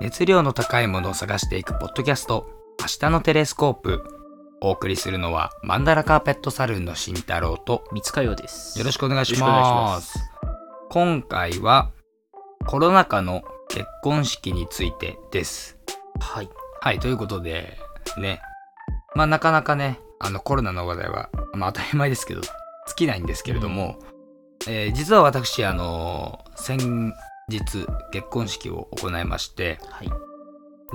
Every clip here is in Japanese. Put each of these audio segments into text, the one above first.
熱量の高いものを探していくポッドキャスト、明日のテレスコープ。お送りするのは、マンダラカーペットサルーンの慎太郎と、三塚洋です。よろしくお願いしま。ます今回は、コロナ禍の結婚式についてです。はい。はい、ということで、ね。まあ、なかなかね、あの、コロナの話題は、まあ、当たり前ですけど、尽きないんですけれども、えー実は私、あの先日、結婚式を行いまして、はい。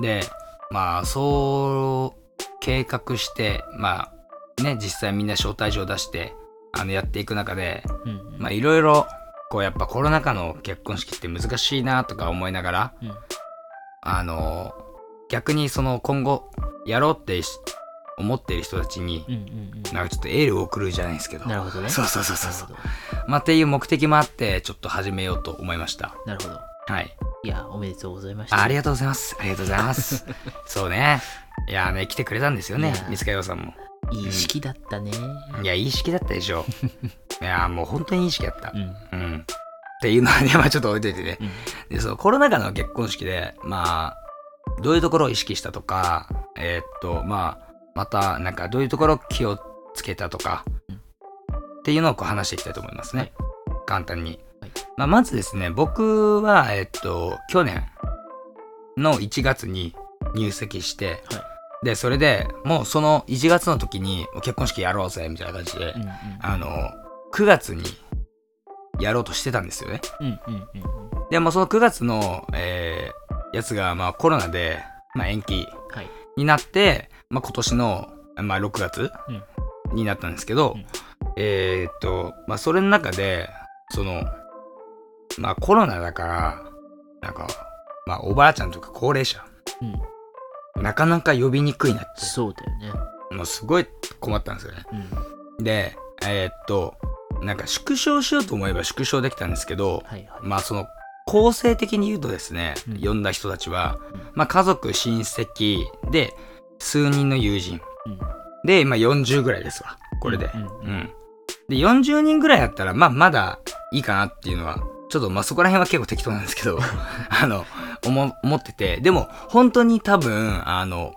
で、まあ、そう、計画して、まあ、ね、実際みんな招待状を出して、あの、やっていく中で、うんうん。まあ、いろいろ、こう、やっぱコロナ禍の結婚式って難しいなとか思いながら、うんあの、逆にその今後やろうってし思っている人たちに、うんうんなんかちょっとエールを送るじゃないですけどうん。、なるほどね。そうそうそうそうそうまあっていう目的もあって、ちょっと始めようと思いました。なるほど。はい。いや、おめでとうございました。あありがとうございます。ありがとうございます。そうね。いやね、来てくれたんですよね三塚洋さんも。いい式だったね。いや、いい式だったでしょ。いや、もう本当にいい式だったう。ん。うん。っていうのはね、まあちょっと置いといてね。うん。で、そのコロナ禍の結婚式で、まあ、どういうところを意識したとか、えーっと、まあ、また、なんかどういうところ気をつけたとか、うんっていうのをこう話していきたいと思いますね。簡単に。はいまあ、まずですね、僕は、えーっと、去年の1月に入籍して、はで、それでもうその1月の時に結婚式やろうぜ、みたいな感じで、うんうん。あの、9月にやろうとしてたんですよね。うんうんうんうん。でもその9月の、えーやつがまあコロナで、まあ、延期はい。になって、まあ、今年の、まあ、6月になったんですけど、うんえーっと、まあ、それの中でそのまあコロナだからなんか、まあ、おばあちゃんとか高齢者うん。なかなか呼びにくいなってそうだよね。もうすごい困ったんですよね。うん。でえーっとなんか縮小しようと思えば縮小できたんですけど、はいはい。まあその構成的に言うとですね、うん呼んだ人たちは、うんまあ家族、親戚で数人の友人うん。で、まあ40ぐらいですわ、これで。うんううんん。で、40人ぐらいだったら、まあまだいいかなっていうのは、ちょっとまあそこら辺は結構適当なんですけど、あの、思、思ってて、でも本当に多分、あの、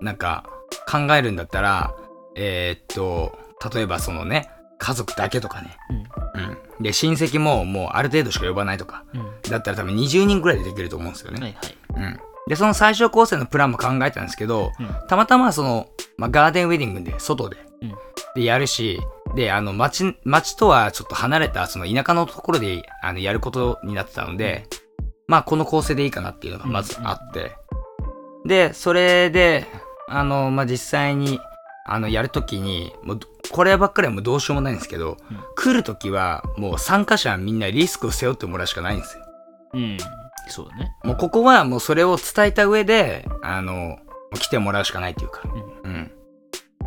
なんか考えるんだったら、えーっと、例えばそのね、家族だけとかね、うん。で、親戚ももうある程度しか呼ばないとか、うん。うん。だったら多分20人ぐらいでできると思うんですよね。はいはい。うん。で、その最小構成のプランも考えたんですけど、うん。たまたまその、まあ、ガーデンウェディングで、外で、うんでやるし、で、あの、町、町とはちょっと離れた、その田舎のところで、あの、やることになってたので、まあ、この構成でいいかなっていうのがまずあって、で、それで、あの、まあ、実際に、あの、やるときに、もう、こればっかりはもうどうしようもないんですけど、うん来るときは、もう参加者はみんなリスクを背負ってもらうしかないんですよ。うん。そうだね。もうここはもうそれを伝えた上で、あの、来てもらうしかないっていうか、うん。うん。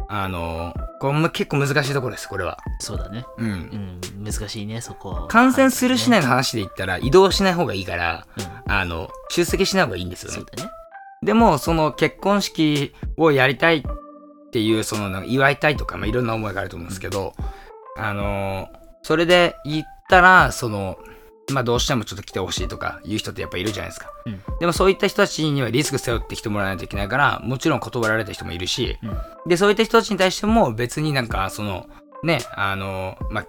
あの、これも結構難しいところです、これは。そうだね。うん。うん。難しいね、そこ。感染するしないい。の話で言ったら移動しない方がいいから、うん。あの、出席しない方がいいんですよねそう。だね。でも、その結婚式をやりたいっていう、その、祝いたいとか、まあ、いろんな思いがあると思うんですけど、あの、それで言ったら、その、まあ、どうしてもちょっと来てほしいとか言う人ってやっぱいるじゃないですか。うん。でもそういった人たちにはリスク背負ってきてもらわないといけないから、もちろん断られた人もいるし、うん。で、そういった人たちに対しても別になんか、その、ね、あの、まあ、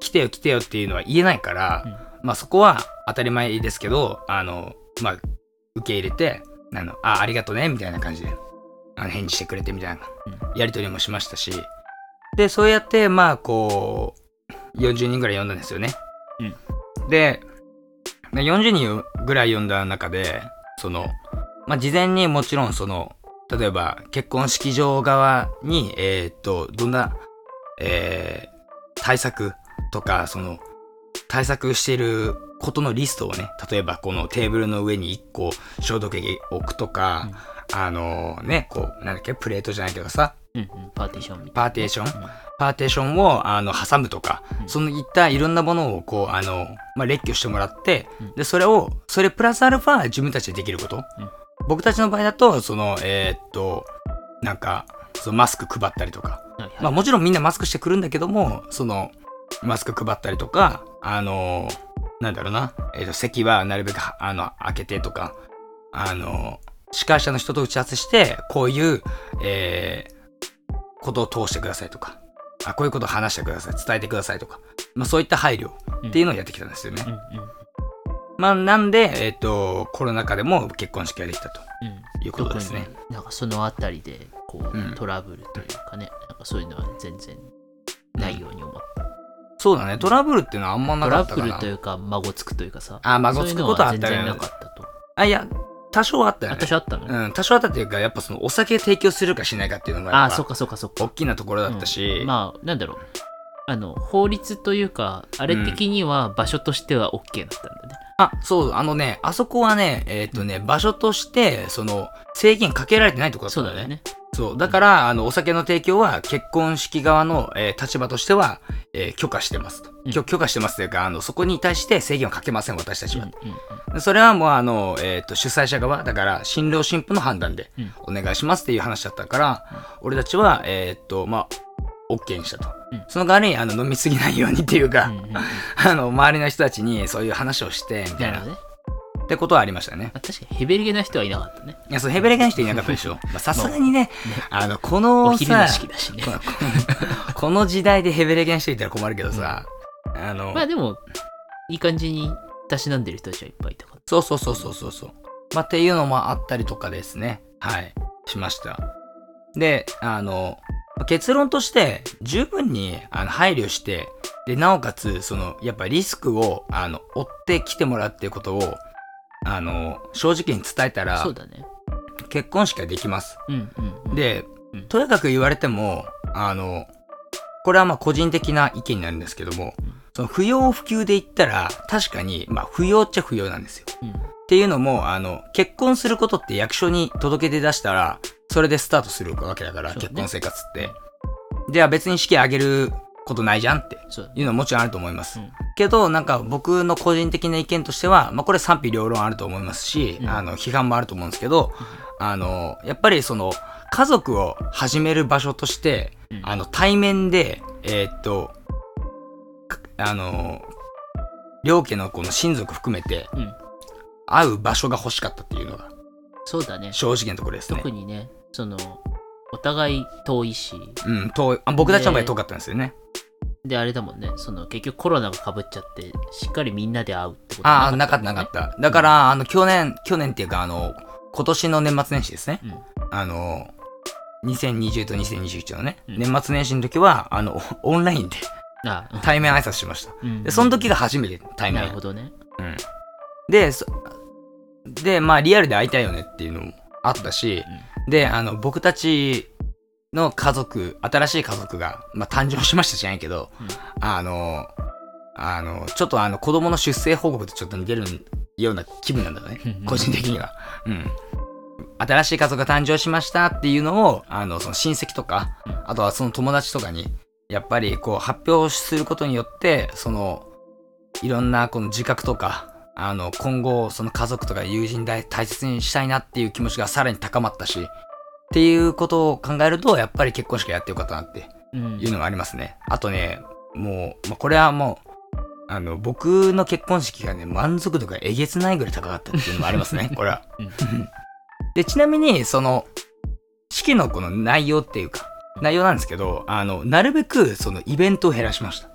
来てよ来てよっていうのは言えないから、うんまあそこは当たり前ですけど、あの、まあ、受け入れて、あの、あ、ありがとね、みたいな感じで、あの返事してくれてみたいなうんやりとりもしましたし、で、そうやって、まあ、こう、40人ぐらい呼んだんですよね。で、40人ぐらい呼んだ中で、その、まあ、事前にもちろんその、例えば結婚式場側に、えーっと、どんな、えー対策とか、その、対策していることのリストをね、例えばこのテーブルの上に1個消毒液置くとか、あのね、こう、なんだっけ、プレートじゃないけどさ、うん。うん。パーティションパーテーション？な。パーテーションをあの挟むとか、うん。そのいったいろんなものをこうあの、まあ、列挙してもらって、うん。でそれをそれプラスアルファ自分たちでできること、うん。僕たちの場合だとそのえーっとなんかそのマスク配ったりとか、はいはい。まあ、もちろんみんなマスクしてくるんだけどもそのマスク配ったりとかあのなんだろうな、えーっと席はなるべくはあの開けてとかあの、司会者の人と打ち合わせして、こういう、えー、ことを通してくださいとか、あこういうことを話してください、伝えてくださいとか、まあそういった配慮っていうのをやってきたんですよね。うん。うん。まあなんで、えっ、と、コロナ禍でも結婚式ができたとうん。いうことですね。特になんかそのあたりでこう、うん。トラブルというかねなんかそういうのは全然ないように思った、そうだね、トラブルっていうのはあんまなトかったかな。ラブルと。いうか孫つくというかさあ、孫つくことはあったね。そういうのは全然なかったと。あ、いや、多少あったよね。私あったの、うん、多少あったっていうか、やっぱそのお酒提供するかしないかっていうのが、ああそっかそっかそっか。大きなところだったし、うん。まあなんだろう。あの法律というかあれ的には場所としては OK だったんだね、あ、そう、あのね、あそこはね、えっ、とね、場所として、その、制限かけられてないところだったんだよね。そうだよねそう。だから、あの、お酒の提供は、結婚式側の、えー立場としては、えー許可してますと。うん許許可してますというか、あの、そこに対して制限をかけません、私たちは。うんうんでそれはもう、あの、えっ、と、主催者側、だから、新郎新婦の判断でうんお願いしますっていう話だったから、俺たちは、えっ、と、まあ、OK にしたと。うんその代わり、あの、飲みすぎないようにっていうか、うんうんうん あの、周りの人たちにそういう話をして、みたいな、ねってことはありましたね。あ確かにヘベレゲな人はいなかったねいや、そう、ヘベレケの人いなかったでしょ。まあさすがにね、あの、このさお昼の、式だしねこの時代でヘベレケの人いたら困るけどさ、あの、まあでもいい感じにたしなんでる人たちはいっぱいいたからそうそうそうそうそうそう。まあ、っていうのもあったりとかですね。はい。しました。で、あの、結論として、十分にあの配慮して、で、なおかつ、その、やっぱリスクを、あの、追ってきてもらうっていうことを、あの、正直に伝えたらそう、だね結婚式ができます。うんうんうんでうん、とやかく言われても、あの、これはまあ個人的な意見になるんですけども、その不要不急で言ったら、確かに、まあ不要っちゃ不要なんですよ。うんっていうのも、あの、結婚することって役所に届け出出したら、それでスタートするわけだから、ね結婚生活って。では別に式挙げることないじゃんっていうのはもちろんあると思います。うんけど、なんか僕の個人的な意見としては、まあこれ賛否両論あると思いますし、うん。あの、批判もあると思うんですけど、あの、やっぱりその、家族を始める場所として、うん。あの、対面で、えーっと、かあの、両家のこの親族含めて、うん。会う場所が欲しかったっていうのがそうだね。正直なところですね。特。にねそのお互い遠いし。うん、遠いあ僕たちの場合遠かったんですよね。であれだもんねその結局コロナがかぶっちゃってしっかりみんなで会うってことああ、なかったなかった。だから、あの、去年、去年っていうか、あの、今年の年末年始ですね。うんあの、2020と2021のね、うん年末年始の時は、あの、オンラインで対面挨拶しました。うんで、その時が初めて対面なる。ほどねうん。で、そで、まあ、リアルで会いたいよねっていうのもあったし、で、あの、僕たちの家族、新しい家族が、まあ、誕生しましたじゃないけど、うんあの、あの、ちょっとあの、子供の出生報告とちょっと似てるような気分なんだよねうん。個人的には。うん。新しい家族が誕生しましたっていうのを、あの、その親戚とか、うんあとはその友達とかに、やっぱりこう発表することによって、その、いろんなこの自覚とか、あの、今後、その家族とか友人大大切にしたいなっていう気持ちがさらに高まったし、っていうことを考えると、やっぱり結婚式やってよかったなってうんいうのがありますね。あとね、もう、まあ、これはもう、あの、僕の結婚式がね、満足度がえげつないぐらい高かったっていうのもありますね、これは。うん で、ちなみに、その、式のこの内容っていうか、内容なんですけど、あの、なるべく、その、イベントを減らしました。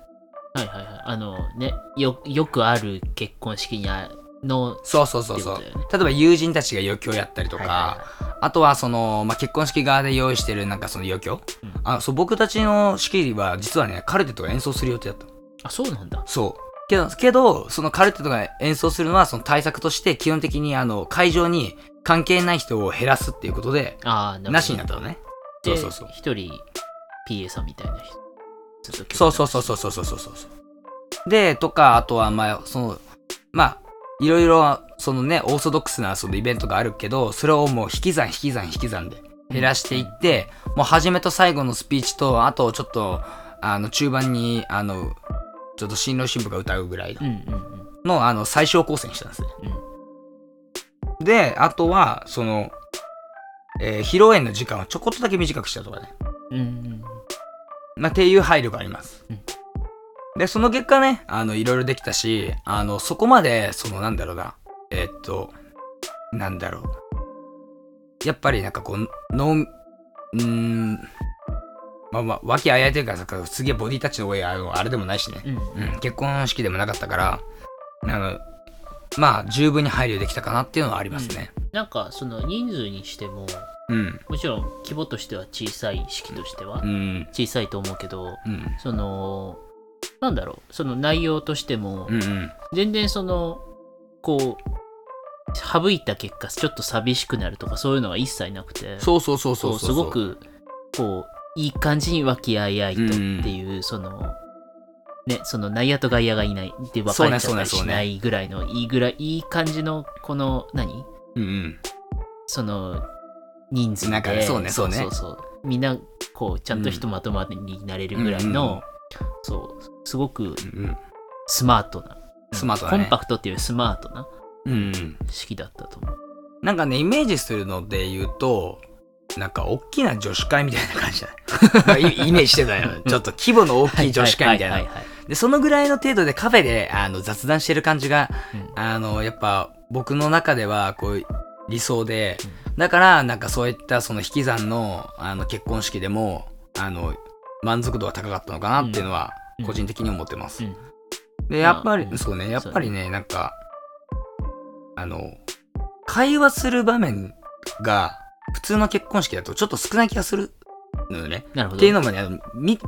はいはいはいあのねよよくある結婚式にあのそうそうそうそう。例えば友人たちが余興やったりとか、はいはいはあとはその、まあ、結婚式側で用意してるなんかその余興、うんあそう僕たちの式は実はね、カルテットが演奏する予定だったの。あそうなんだそう。けど、けど、そのカルテットが演奏するのはその対策として基本的にあの会場に関係ない人を減らすっていうことで、ああなしになったのね。そうそうそう。一人 PA さんみたいな人そうそうそうそうそうそうそう。で、とか、あとは、まあ、その、まあ、いろいろ、そのね、オーソドックスなそのイベントがあるけど、それをもう引き算引き算引き算で減らしていって、もう初めと最後のスピーチと、あとちょっと、あの、中盤に、あの、ちょっと新郎新婦が歌うぐらいうんうんうんの、あの、最小構成にしたんですね。うんで、あとは、その、えー披露宴の時間をちょこっとだけ短くしたとかね。うんうんまあ、っていう配慮があります。うんで、その結果ね、あの、いろいろできたし、あの、そこまで、その、なんだろうな、えーっと、なんだろう。やっぱりなんかこう、のん、ん、まあまあ、和気あいあいというかさ、すげえボディタッチの多いあのあれでもないしね。うんうん、結婚式でもなかったから、あの、まあ、十分に配慮できたかなっていうのはありますね。なんかその人数にしてもうん。もちろん規模としては小さい式としてはうん。小さいと思うけどうん。そのなんだろうその内容としてもうん。うん。全然そのこう省いた結果ちょっと寂しくなるとかそういうのが一切なくてそうそうそうそうすごくこういい感じに和気あいあいとっていう、そのねその内野と外野がいないで分かれちゃったりしないぐらいのいいぐらいいい感じのこの何？うんうん。その人数でなんかそうねそうねそうそうみんなこうちゃんとひとまとまりになれるぐらいの、そうすごくうんうん。スマートな、スマートだねコンパクトっていうスマートなうんうん。式だったと思うなんかね、イメージするので言うと、なんか大きな女子会みたいな感じだねまあ。イイメージしてたよ。ちょっと規模の大きい女子会みたいな。で、そのぐらいの程度でカフェであの雑談してる感じが、うんあの、やっぱ僕の中ではこう理想で、だからなんかそういったその引き算のあの結婚式でも、あの、満足度が高かったのかなっていうのはうん個人的に思ってます。うんで、やっぱり、そうね、やっぱりね、なんか、あの、会話する場面が普通の結婚式だとちょっと少ない気がするのよね。なるほどっていうのもね、あのみ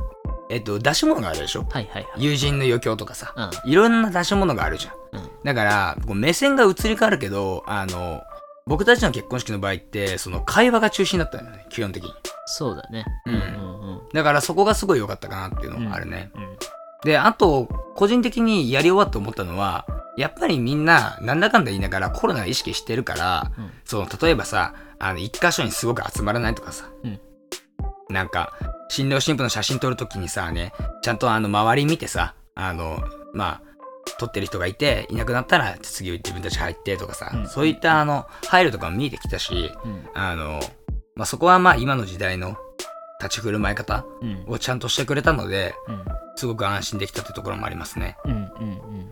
えっと、出し物があるでしょ？はいはいはい友人の余興とかさ。うんいろんな出し物があるじゃん。うんだから、こう目線が移り変わるけど、あの、僕たちの結婚式の場合って、その会話が中心だったんだよね、基本的に。そうだね。うん。うんうんだからそこがすごい良かったかなっていうのがあるね。うんで、あと、個人的にやり終わって思ったのは、やっぱりみんな、なんだかんだ言いながらコロナを意識してるから、うん。その、例えばさ、あの、一箇所にすごく集まらないとかさ、うん。なんか、新郎新婦の写真撮るときにさ、ね、ちゃんとあの、周り見てさ、あの、まあ、撮ってる人がいて、いなくなったら次自分たち入ってとかさ、うん。そういったあの、配慮とかも見えてきたし、うん。あの、まあ、そこはまあ今の時代の立ち振る舞い方うんをちゃんとしてくれたので、うんすごく安心できたってところもありますね。うんうんうん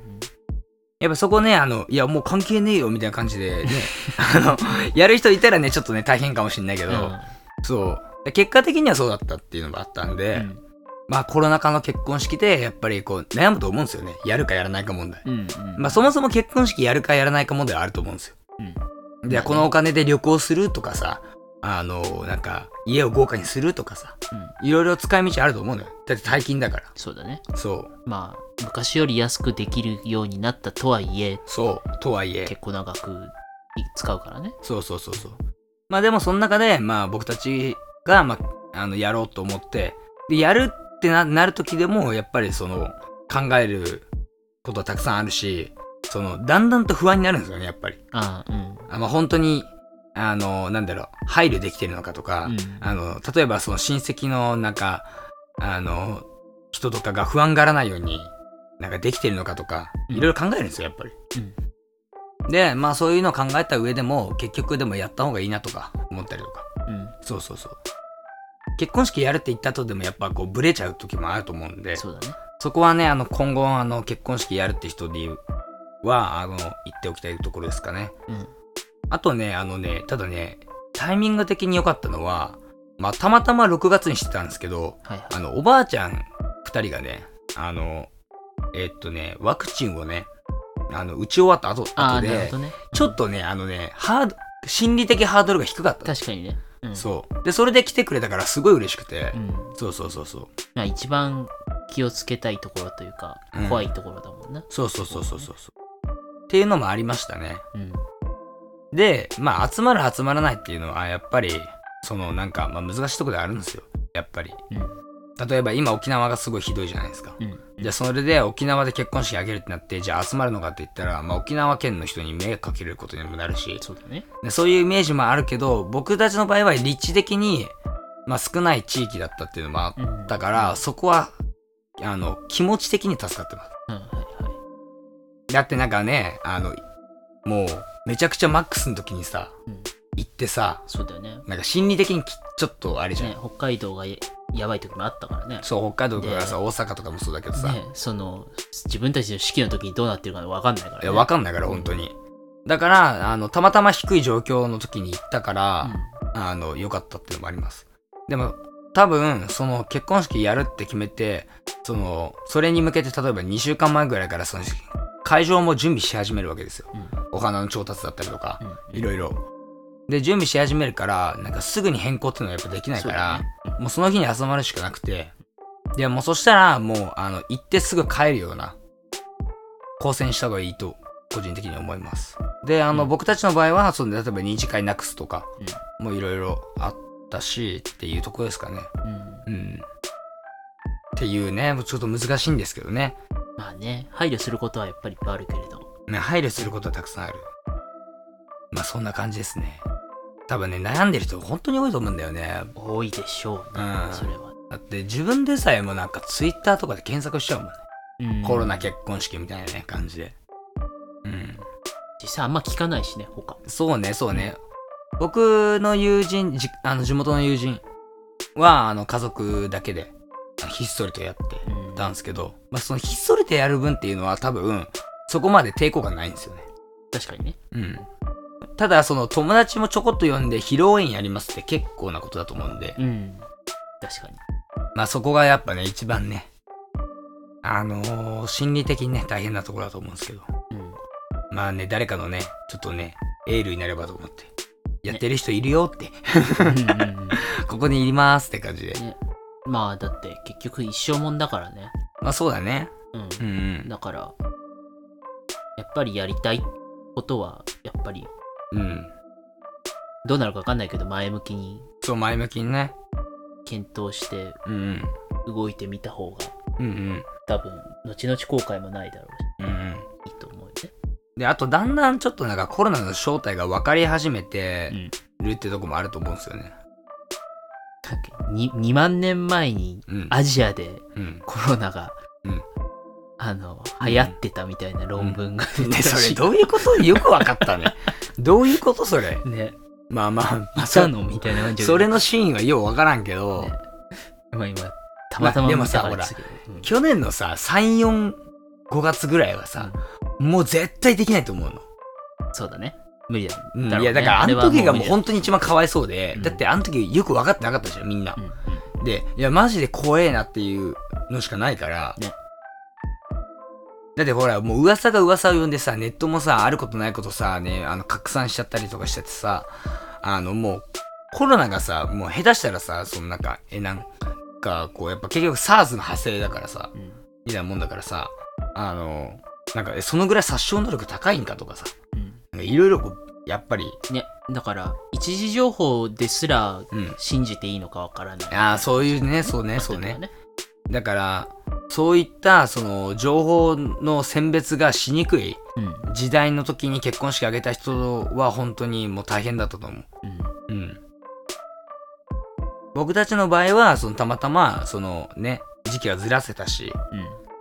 やっぱそこね、あの、いやもう関係ねえよみたいな感じでね、あの、やる人いたらね、ちょっとね、大変かもしんないけど、うんそう。結果的にはそうだったっていうのがあったんで、うんまあコロナ禍の結婚式で、やっぱりこう悩むと思うんですよね。やるかやらないか問題。うんうんまあそもそも結婚式やるかやらないか問題はあると思うんですよ。うんで、このお金で旅行するとかさ、あの、なんか、家を豪華にするとかさ、うんいろいろ使い道あると思うのよ。だって大金だから。そうだねそう。まあ昔より安くできるようになったとはいえそう。とはいえ。結構長く使うからねそうそうそうそう。まあでもその中で、まあ僕たちが、まあ、あの、やろうと思って、で、やるってななる時でも、やっぱりその、考えることはたくさんあるし、その、だんだんと不安になるんですよね、やっぱり。ああうんあまあ本当に、あの、なんだろう、配慮できてるのかとか、うんあの、例えばその親戚のなんか、あの、人とかが不安がらないように、なんかできてるのかとか、うんいろいろ考えるんですよ、やっぱり。で、まあそういうのを考えた上でも、結局でもやった方がいいなとか思ったりとか。うんそうそうそう。結婚式やるって言った後でもやっぱこうブレちゃう時もあると思うんで、そねそこはね、あの今後あの結婚式やるって人で言うは、あの、言っておきたいところですかね。うんあとね、あのね、ただね、タイミング的に良かったのは、まあたまたま6月にしてたんですけど、はいはいあの、おばあちゃん2人がね、あの、えっとね、ワクチンをね、あの、打ち終わった後あ後であなるほ、どねちょっとね、あのね、ハード、心理的ハードルが低かった。確かにねうんそう。で、それで来てくれたからすごい嬉しくて、うんそうそうそうそう。まあ一番気をつけたいところというかうん怖いところだもんなそうそうそうそうそうそう。っていうのもありましたね。うんで、まあ、集まる集まらないっていうのは、やっぱり、その、なんか、まあ、難しいところであるんですよ。やっぱり。例えば、今、沖縄がすごいひどいじゃないですか。うんうんじゃあ、それで沖縄で結婚式あげるってなって、じゃあ集まるのかって言ったら、まあ、沖縄県の人に迷惑かけることにもなるし、そうだねでそういうイメージもあるけど、僕たちの場合は立地的に、まあ、少ない地域だったっていうのもあっうんたから、そこは、あの、気持ち的に助かってます。だってなんかね、あの、もう、めちゃくちゃマックスの時にさ、うん行ってさ、そうだよねなんか心理的にきちょっとあれじゃん。ね北海道がややばい時もあったからねそう、北海道とかでさ、大阪とかもそうだけどさ、ねその自分たちの式の時にどうなってるか分かんないからねいや、わかんないから、本当に。だから、あの、たまたま低い状況の時に行ったから、あの、良かったっていうのもあります。でも、多分、その結婚式やるって決めて、その、それに向けて例えば2週間前ぐらいからその、会場も準備し始めるわけですよ。うんお花の調達だったりとか、うんいろいろ。で、準備し始めるから、なんかすぐに変更っていうのはやっぱできないから、そうだねもうその日に集まるしかなくて、で、もうそしたら、もう、あの、行ってすぐ帰るような、構成にした方がいいと、個人的に思います。で、あの、うん僕たちの場合は、その、例えば二次会なくすとか、もういろいろあったし、っていうところですかね。うんうん。っていうね、ちょっと難しいんですけどね。まあね、配慮することはやっぱりいっぱいあるけれど。ね、配慮することはたくさんある。まあ、そんな感じですね。多分ね、悩んでる人本当に多いと思うんだよね。多いでしょうね、うんそれは。だって自分でさえもなんかツイッターとかで検索しちゃうもんね。うんコロナ結婚式みたいなね、感じで。うん。実際あんま聞かないしね、他。そうね、そうね。僕の友人、じあの地元の友人は、あの、家族だけで、ひっそりとやってうんたんですけど、まあ、そのひっそりとやる分っていうのは多分、そこまで抵抗がないんですよね。確かにね。うん。ただ、その友達もちょこっと呼んで披露宴やりますって結構なことだと思うんで、うん。確かに。まあそこがやっぱね、一番ね、あのー心理的にね、大変なところだと思うんですけど、うん。まあね、誰かのね、ちょっとね、エールになればと思って、やってる人いるよって、ここにいますって感じで。ね、まあだって結局一生もんだからね。まあそうだね。うん。うんうん。だから、やっぱりやりたいことは、やっぱりうん。どうなるかわかんないけど、前向きにそう、前向きにね。検討してうんうん。動いてみた方が、うんうん。多分、後々後悔もないだろううんうん。し、いいと思うよね。で、あとだんだんちょっとなんかコロナの正体が分かり始めてるってとこもあると思うんですよね。に 2, 万年前にうん。アジアでうん。コロナが、うんあの、流行ってたみたいな論文が出ね、それてたし、どういうことよく分かったね。どういうことそれ？ね、まあまあ、またの？みたいな感じで。それのシーンはよう分からんけど、ね。まあ今、たまたままあでもさ見たから去年のさ、3、4、5月ぐらいはさ、もう絶対できないと思うの。そうだね。無理だ。うん。ねいや、だからあの時がもう本当に一番かわいそうで、うん。だってあの時よく分かってなかったじゃん、みんな。う。んうん。で、いや、マジで怖えなっていうのしかないから、ねだってほら、もう噂が噂を呼んでさ、ネットもさ、あることないことさ、ね、あの、拡散しちゃったりとかしててさ、あの、もう、コロナがさ、もう下手したらさ、そのなんか、え、なんか、こう、やっぱ結局 SARS の派生だからさ、うんみたいなもんだからさ、あの、なんか、えそのぐらい殺傷能力高いんかとかさ、いろいろこう、やっぱり、ね、だから、一時情報ですらうん。信じていいのかわからない。ああ、そういうね、そうね、そうね。ね。だから、そういった、その、情報の選別がしにくいうん。時代の時に結婚式挙げた人は本当にもう大変だったと思う。うん。うん。僕たちの場合は、その、たまたま、そのね、時期はずらせたし、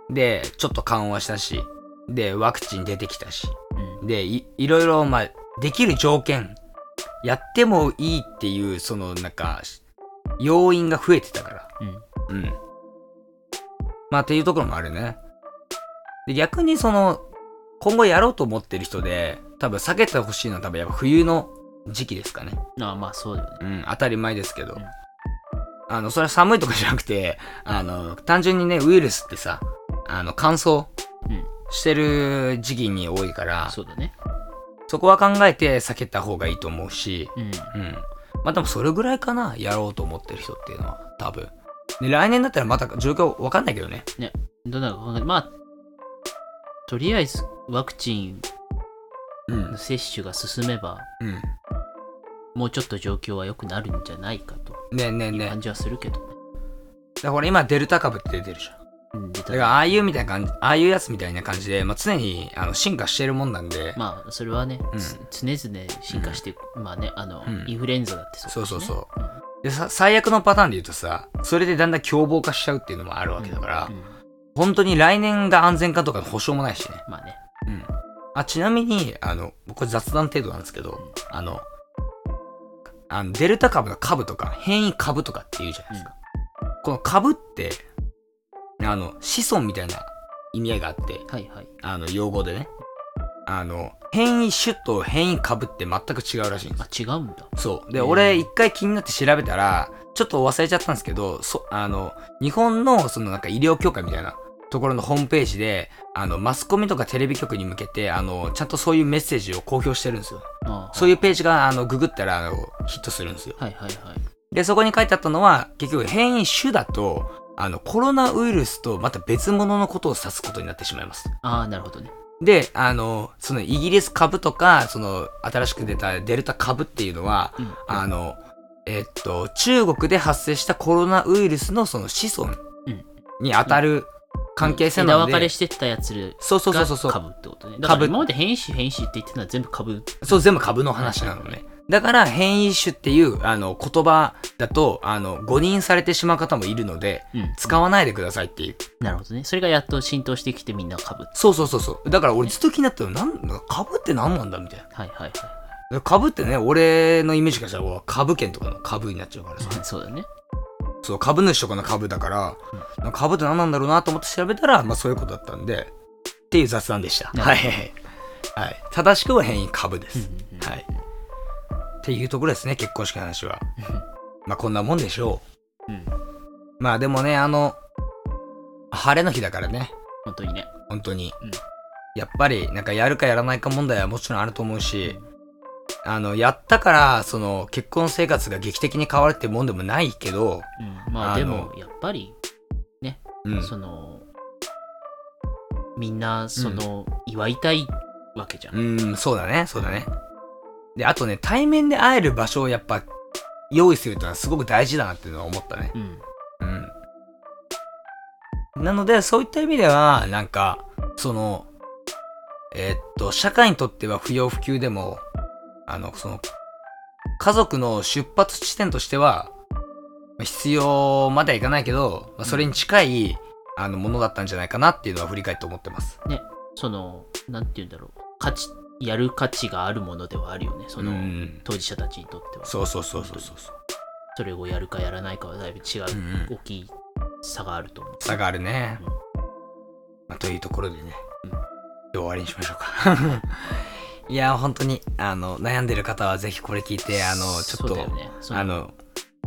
うん。で、ちょっと緩和したし、で、ワクチン出てきたし、うん。で、いいろいろ、まあ、できる条件、やってもいいっていう、その、なんか、要因が増えてたから。うん。うん。まあ、っていうところもあるね。で、逆にその、今後やろうと思ってる人で、多分避けてほしいのは多分やっぱ冬の時期ですかね。ああ、まあそうだよね。うん、当たり前ですけど。うんあの、それは寒いとかじゃなくて、あの、単純にね、ウイルスってさ、あの、乾燥うんしてる時期に多いから、そうだね。そこは考えて避けた方がいいと思うし、うん。うん。まあでもそれぐらいかな、やろうと思ってる人っていうのは、多分。で、来年だったらまた状況わかんないけどね。どうなるかわかんない。まあ、とりあえずワクチンうんの。接種が進めば、うん。もうちょっと状況は良くなるんじゃないかとねえねえね感じはするけどね。だから今デルタ株って出てるじゃん。だからああいうみたいな感じ、ああいうやつみたいな感じで、まあ、常にあの進化してるもんなんで、まあ、それはね、うんつ常々進化していく。まあね、あの、うんインフルエンザだってそうね。そうそうそうでさ最悪のパターンで言うとさ、それでだんだん凶暴化しちゃうっていうのもあるわけだから、うんうん本当に来年が安全かとかの保証もないしね。まあね。うん。あ、ちなみに、あの、これ雑談程度なんですけど、あの、あのデルタ株の株とか変異株とかって言うじゃないですか。この株って、あの、子孫みたいな意味合いがあって、はいはい。あの、用語でね。あの、変異種と変異株って全く違うらしいんです。あ、違うんだ。そう。で、俺一回気になって調べたら、ちょっと忘れちゃったんですけど、そ、あの、日本のそのなんか医療協会みたいなところのホームページで、あの、マスコミとかテレビ局に向けて、あの、ちゃんとそういうメッセージを公表してるんですよ。あそういうページが、あの、ググったら、あの、ヒットするんですよ。はいはいはい。で、そこに書いてあったのは、結局変異種だと、あの、コロナウイルスとまた別物のことを指すことになってしまいます。ああ、なるほどね。で、あの、そのイギリス株とか、その新しく出たデルタ株っていうのは、うん。あの、えっと、中国で発生したコロナウイルスのその子孫うんに当たる関係性なので、枝分かれしてったやつそうそうそうがそうそう、株ってことね。だから株今まで変異種変異種って言ってたのは全部株。そう全部株の話なのね。だから変異種っていうあの言葉だとあの誤認されてしまう方もいるのでうん。使わないでくださいっていう。なるほどね。それがやっと浸透してきてみんな株。そうそうそうそう。だから俺ずっと気になったのなん株って何なんだみたいはいはいな。株ってね俺のイメージからしたら株券とかの株になっちゃうからさ。はい。そうだね。そう株主とかの株だから、なんか株って何なんだろうなと思って調べたら、まあそういうことだったんで、っていう雑談でした。はい。はい。正しくは変異株です。うんうんうんはい。っていうところですね、結婚式の話は。まあこんなもんでしょうん。う。まあでもね、あの、晴れの日だからね、本当にね。本当に。うんやっぱり、なんかやるかやらないか問題はもちろんあると思うし、あの、やったから、その、結婚生活が劇的に変わるってもんでもないけど、うん。まあでも、やっぱり、うん。その、みんな、その、祝いたいわけじゃん。うん、そうだね、そうだね。で、あとね、対面で会える場所をやっぱ用意するってのはすごく大事だなっていうのは思ったね。うん。うん。なので、そういった意味では、なんか、その、えーっと、社会にとっては不要不急でも、あの、その、家族の出発地点としては、まあ必要まではいかないけど、まあそれに近い、あの、ものだったんじゃないかなっていうのは振り返って思ってます。その、なんて言うんだろう。価値、やる価値があるものではあるよね。その、うん。当事者たちにとっては。そうそうそうそうそう。それをやるかやらないかはだいぶ違う、大きい差があると思う。差があるね。うんまあ、というところでね、うん終わりにしましょうか。いや、本当に、あの、悩んでる方はぜひこれ聞いて、あの、ちょっと、ね。そあの、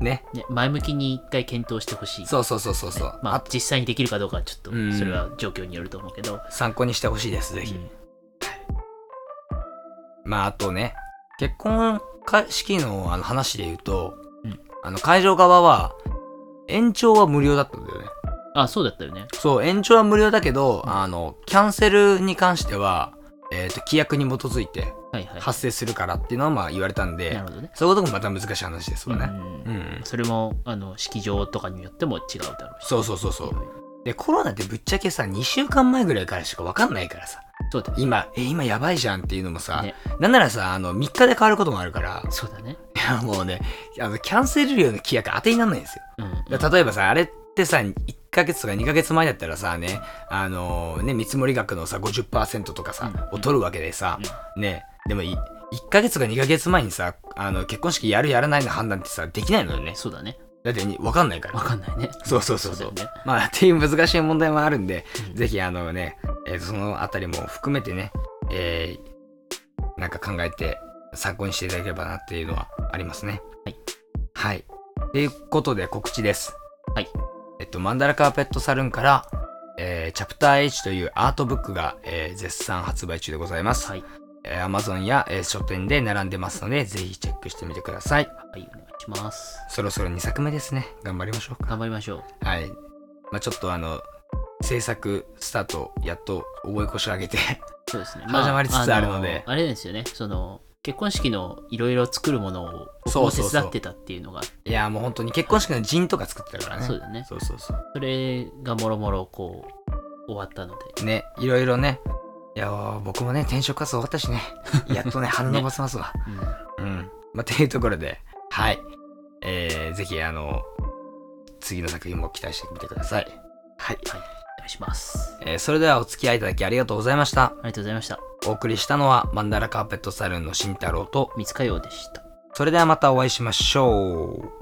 ね、ね、前向きに一回検討してほしい。そうそうそうそうそう、まあ、実際にできるかどうかはちょっと、うんそれは状況によると思うけど。参考にしてほしいです、ぜひ。うんまあ、あとね、結婚式のあの話で言うと、うんあの、会場側は、延長は無料だったんだよね。あ、そうだったよね。そう、延長は無料だけど、あの、キャンセルに関しては、えっ、と、規約に基づいて。発生するからっていうのはまあ言われたんで、なるほどね。そういうこともまた難しい話ですわね。うんうん。それも、あの、式場とかによっても違うだろうし。そうそうそうそう。で、コロナってぶっちゃけさ、2週間前ぐらいからしか分かんないからさ。そうだね。今、え、今やばいじゃんっていうのもさ、ねなんならさ、あの、3日で変わることもあるから、そうだね。いや、もうね、あの、キャンセル料の規約当てにならないんですよ。うん。だから例えばさ、あれってさ、1ヶ月とか2ヶ月前だったらさ、ね、あのね、見積もり額のさ、50%とかさ、うんを取るわけでさ、ね、でもい、1ヶ月とか2ヶ月前にさ、あの、結婚式やるやらないの判断ってさ、できないのよね。そうだね。だってに、わかんないから。わかんないね。そうそうそうそう。だよね。まあ、っていう難しい問題もあるんで、うんぜひあのね、えーそのあたりも含めてね、えーなんか考えて参考にしていただければなっていうのはありますね。はい。はい。ということで告知です。はい。えっと、マンダラカーペットサルーンから、えーチャプター H というアートブックが、えー絶賛発売中でございます。はい。えー Amazon や、えー書店で並んでますので、ぜひチェックしてみてください。はい、お願いします。そろそろ2作目ですね。頑張りましょうか。頑張りましょう。はい。まあちょっとあの、制作スタート、やっと覚え腰上げて、そうですね。始まりつつあるのであれですよね。その、結婚式のいろいろ作るものを僕も手伝ってたっていうのがあっていやもう本当に結婚式の陣とか作ってたからね。そうだね。そうそうそそれがもろもろこう、終わったので。う。ね、いろいろね。いやー僕もね、転職活動終わったしね。やっとね、鼻伸ばせますわ。うん。うん。まあ、っていうところで、はい。えー、ぜひ、あの、次の作品も期待してみてください。はい。お願いします。えーそれではお付き合いいただきありがとうございました。ありがとうございました。お送りしたのは、マンダラカーペットサルーンの慎太郎と、三塚洋でした。それではまたお会いしましょう。